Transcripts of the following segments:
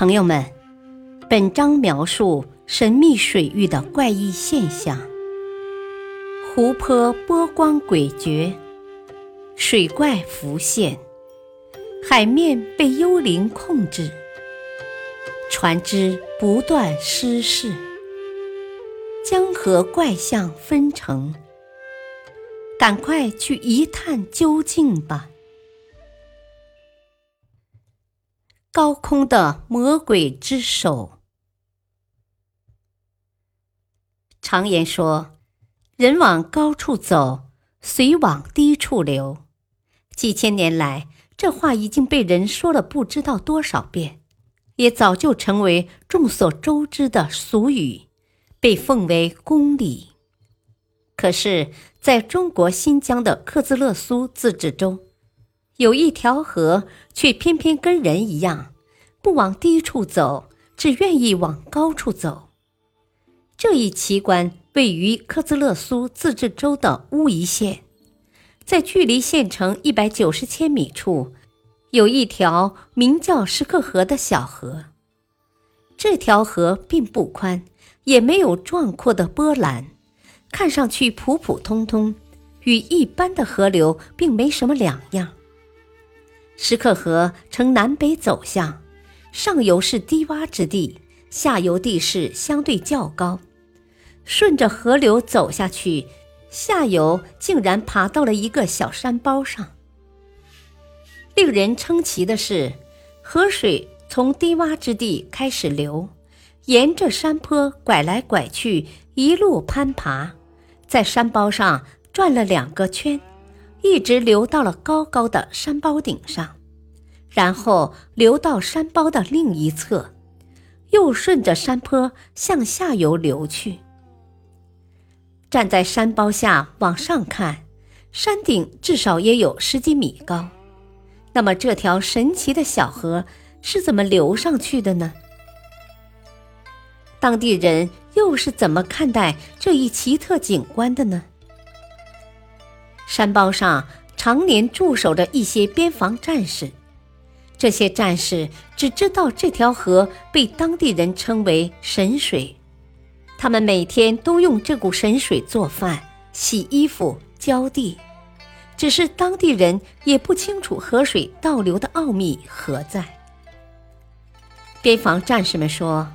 朋友们，本章描述神秘水域的怪异现象：湖泊波光诡谲，水怪浮现，海面被幽灵控制，船只不断失事，江河怪象纷呈。赶快去一探究竟吧！高空的魔鬼之手。常言说：“人往高处走，水往低处流。”几千年来，这话已经被人说了不知道多少遍，也早就成为众所周知的俗语，被奉为公理。可是，在中国新疆的克孜勒苏自治州。有一条河，却偏偏跟人一样，不往低处走，只愿意往高处走。这一奇观位于科兹勒苏自治州的乌宜县，在距离县城一百九十千米处，有一条名叫什克河的小河。这条河并不宽，也没有壮阔的波澜，看上去普普通通，与一般的河流并没什么两样。石刻河呈南北走向，上游是低洼之地，下游地势相对较高。顺着河流走下去，下游竟然爬到了一个小山包上。令人称奇的是，河水从低洼之地开始流，沿着山坡拐来拐去，一路攀爬，在山包上转了两个圈。一直流到了高高的山包顶上，然后流到山包的另一侧，又顺着山坡向下游流去。站在山包下往上看，山顶至少也有十几米高。那么这条神奇的小河是怎么流上去的呢？当地人又是怎么看待这一奇特景观的呢？山包上常年驻守着一些边防战士，这些战士只知道这条河被当地人称为神水，他们每天都用这股神水做饭、洗衣服、浇地。只是当地人也不清楚河水倒流的奥秘何在。边防战士们说，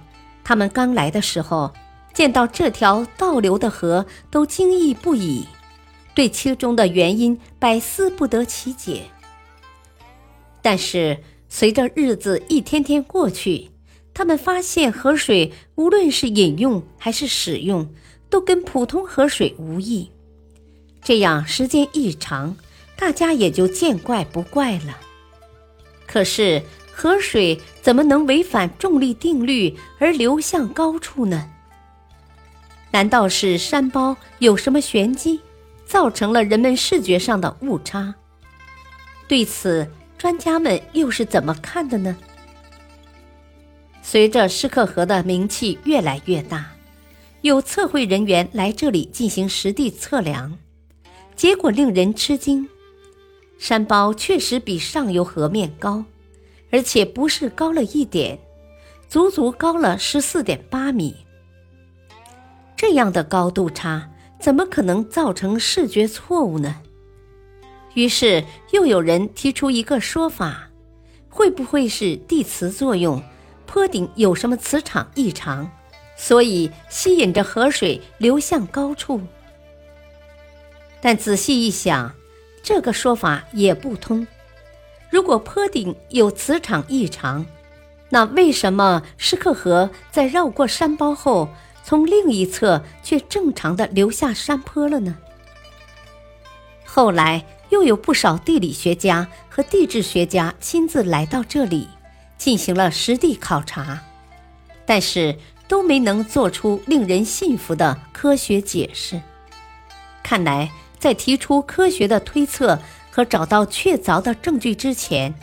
他们刚来的时候，见到这条倒流的河都惊异不已。对其中的原因百思不得其解。但是随着日子一天天过去，他们发现河水无论是饮用还是使用，都跟普通河水无异。这样时间一长，大家也就见怪不怪了。可是河水怎么能违反重力定律而流向高处呢？难道是山包有什么玄机？造成了人们视觉上的误差。对此，专家们又是怎么看的呢？随着施克河的名气越来越大，有测绘人员来这里进行实地测量，结果令人吃惊：山包确实比上游河面高，而且不是高了一点，足足高了十四点八米。这样的高度差。怎么可能造成视觉错误呢？于是又有人提出一个说法：会不会是地磁作用？坡顶有什么磁场异常，所以吸引着河水流向高处？但仔细一想，这个说法也不通。如果坡顶有磁场异常，那为什么施克河在绕过山包后？从另一侧却正常的流下山坡了呢。后来又有不少地理学家和地质学家亲自来到这里，进行了实地考察，但是都没能做出令人信服的科学解释。看来，在提出科学的推测和找到确凿的证据之前，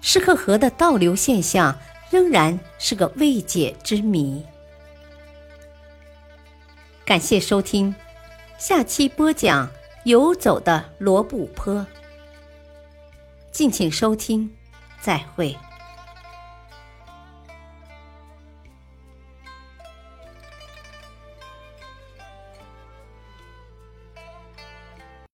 施克河的倒流现象仍然是个未解之谜。感谢收听，下期播讲游走的罗布泊。敬请收听，再会。